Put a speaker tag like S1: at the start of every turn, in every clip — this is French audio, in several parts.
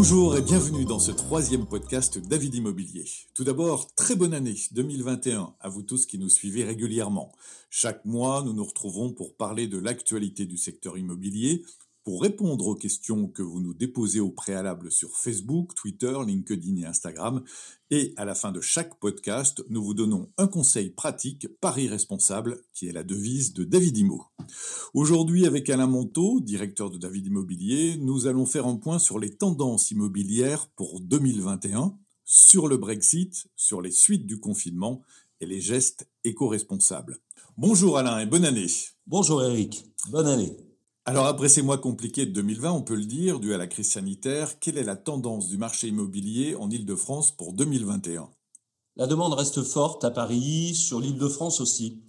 S1: Bonjour et bienvenue dans ce troisième podcast David Immobilier. Tout d'abord, très bonne année 2021 à vous tous qui nous suivez régulièrement. Chaque mois, nous nous retrouvons pour parler de l'actualité du secteur immobilier, pour répondre aux questions que vous nous déposez au préalable sur Facebook, Twitter, LinkedIn et Instagram. Et à la fin de chaque podcast, nous vous donnons un conseil pratique, Paris responsable, qui est la devise de David Imo. Aujourd'hui, avec Alain Monteau, directeur de David Immobilier, nous allons faire un point sur les tendances immobilières pour 2021, sur le Brexit, sur les suites du confinement et les gestes éco-responsables. Bonjour Alain et bonne année.
S2: Bonjour Eric, bonne année.
S1: Alors après ces mois compliqués de 2020, on peut le dire, dû à la crise sanitaire, quelle est la tendance du marché immobilier en Ile-de-France pour 2021
S2: La demande reste forte à Paris, sur l'Île-de-France aussi.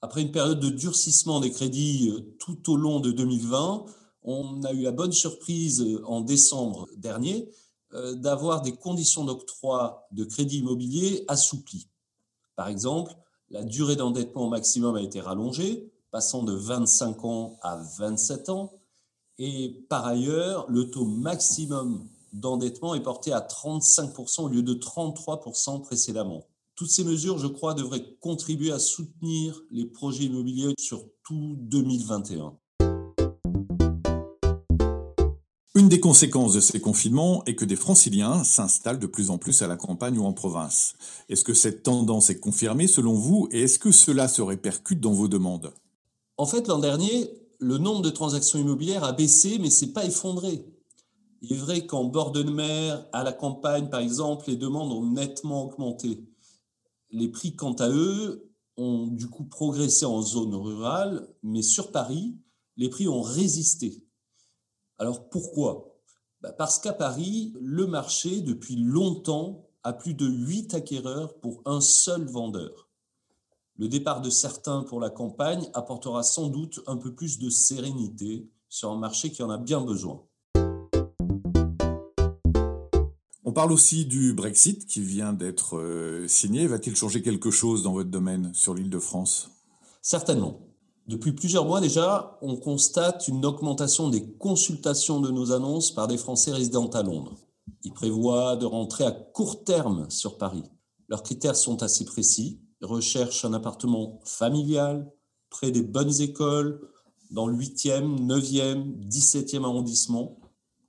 S2: Après une période de durcissement des crédits euh, tout au long de 2020, on a eu la bonne surprise euh, en décembre dernier euh, d'avoir des conditions d'octroi de crédit immobilier assouplies. Par exemple, la durée d'endettement maximum a été rallongée, passant de 25 ans à 27 ans. Et par ailleurs, le taux maximum d'endettement est porté à 35% au lieu de 33% précédemment. Toutes ces mesures, je crois, devraient contribuer à soutenir les projets immobiliers sur tout 2021.
S1: Une des conséquences de ces confinements est que des franciliens s'installent de plus en plus à la campagne ou en province. Est-ce que cette tendance est confirmée selon vous et est-ce que cela se répercute dans vos demandes?
S2: En fait, l'an dernier, le nombre de transactions immobilières a baissé, mais ce n'est pas effondré. Il est vrai qu'en bord de mer, à la campagne, par exemple, les demandes ont nettement augmenté. Les prix, quant à eux, ont du coup progressé en zone rurale, mais sur Paris, les prix ont résisté. Alors pourquoi? Bah, Parce qu'à Paris, le marché, depuis longtemps, a plus de 8 acquéreurs pour un seul vendeur. Le départ de certains pour la campagne apportera sans doute un peu plus de sérénité sur un marché qui en a bien besoin.
S1: On parle aussi du Brexit qui vient d'être euh, signé. Va-t-il changer quelque chose dans votre domaine sur l'île de France?
S2: Certainement. Depuis plusieurs mois déjà, on constate une augmentation des consultations de nos annonces par des Français résidant à Londres. Ils prévoient de rentrer à court terme sur Paris. Leurs critères sont assez précis recherche un appartement familial, près des bonnes écoles, dans le 8e, 9e, 17e arrondissement.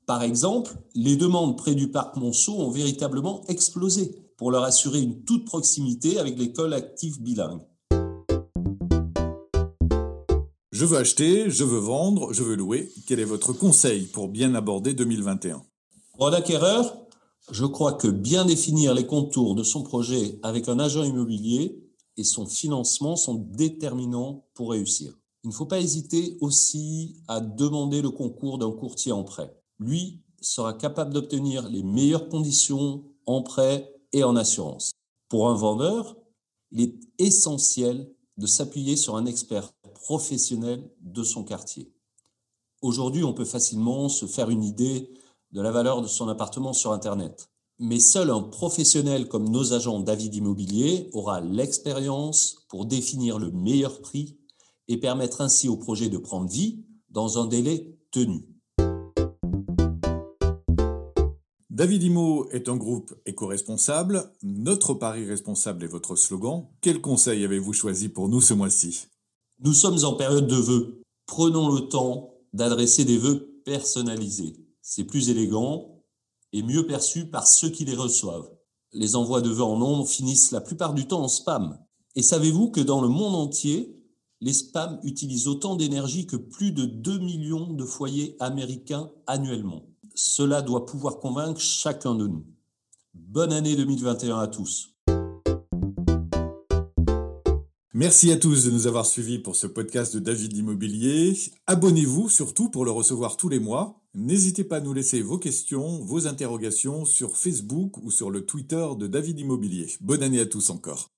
S2: Par exemple, les demandes près du parc Monceau ont véritablement explosé pour leur assurer une toute proximité avec l'école active bilingue.
S1: Je veux acheter, je veux vendre, je veux louer. Quel est votre conseil pour bien aborder 2021
S2: Pour l'acquéreur, je crois que bien définir les contours de son projet avec un agent immobilier et son financement sont déterminants pour réussir. Il ne faut pas hésiter aussi à demander le concours d'un courtier en prêt. Lui sera capable d'obtenir les meilleures conditions en prêt et en assurance. Pour un vendeur, il est essentiel de s'appuyer sur un expert professionnel de son quartier. Aujourd'hui, on peut facilement se faire une idée de la valeur de son appartement sur Internet. Mais seul un professionnel comme nos agents David Immobilier aura l'expérience pour définir le meilleur prix et permettre ainsi au projet de prendre vie dans un délai tenu.
S1: David Imo est un groupe éco-responsable. Notre pari responsable est votre slogan. Quel conseil avez-vous choisi pour nous ce mois-ci?
S2: Nous sommes en période de vœux. Prenons le temps d'adresser des vœux personnalisés c'est plus élégant et mieux perçu par ceux qui les reçoivent. Les envois de vœux en nombre finissent la plupart du temps en spam. Et savez-vous que dans le monde entier, les spams utilisent autant d'énergie que plus de 2 millions de foyers américains annuellement? Cela doit pouvoir convaincre chacun de nous. Bonne année 2021 à tous.
S1: Merci à tous de nous avoir suivis pour ce podcast de David Immobilier. Abonnez-vous surtout pour le recevoir tous les mois. N'hésitez pas à nous laisser vos questions, vos interrogations sur Facebook ou sur le Twitter de David Immobilier. Bonne année à tous encore.